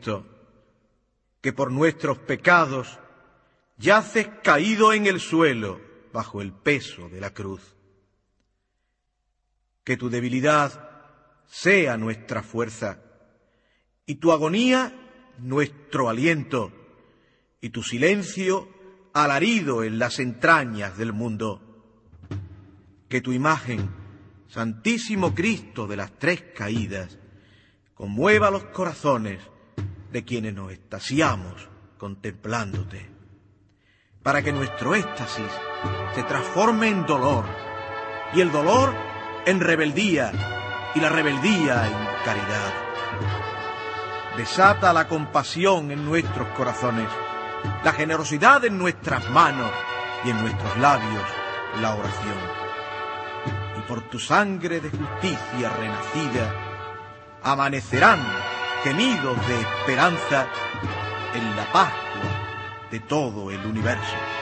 Cristo, que por nuestros pecados yaces caído en el suelo bajo el peso de la cruz. Que tu debilidad sea nuestra fuerza y tu agonía nuestro aliento y tu silencio alarido en las entrañas del mundo. Que tu imagen, Santísimo Cristo de las tres caídas, conmueva los corazones de quienes nos estasiamos contemplándote, para que nuestro éxtasis se transforme en dolor y el dolor en rebeldía y la rebeldía en caridad. Desata la compasión en nuestros corazones, la generosidad en nuestras manos y en nuestros labios la oración. Y por tu sangre de justicia renacida, amanecerán gemidos de esperanza en la Pascua de todo el universo.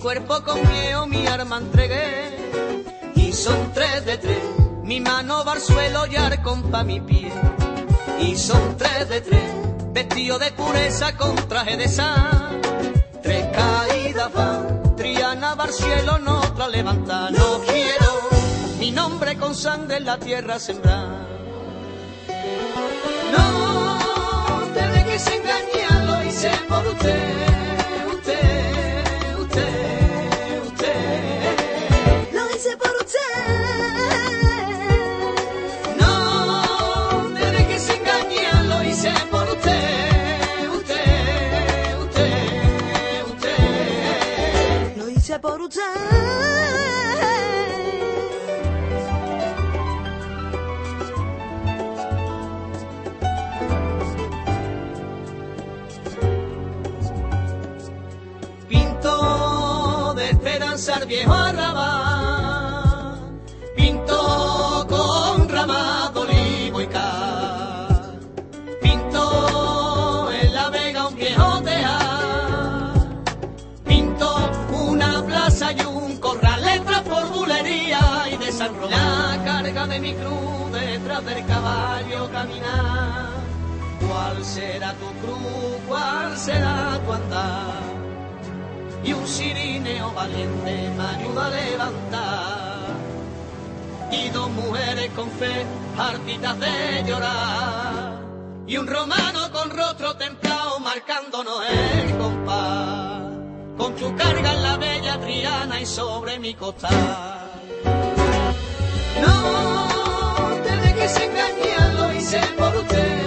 Cuerpo con miedo, mi arma entregué. Y son tres de tres. Mi mano suelo y arcón pa' mi pie. Y son tres de tres. Vestido de pureza con traje de sal. Tres caídas van. Triana va al cielo, no otra levanta. No quiero mi nombre con sangre en la tierra sembrar. No te dejes engañar, lo hice por. Usted, viejo arrabal, pinto con rama de olivo y cal, pinto en la vega un viejo tejar, pinto una plaza y un corral, letras por bulería y de San Román, la carga de mi cruz detrás del caballo caminar. ¿Cuál será tu cruz? ¿Cuál será tu andar? Y un sirineo valiente me ayuda a levantar. Y dos mujeres con fe, hartitas de llorar. Y un romano con rostro templado marcándonos el compás. Con tu carga en la bella Triana y sobre mi costal. No te dejes engañar, lo hice por. Usted,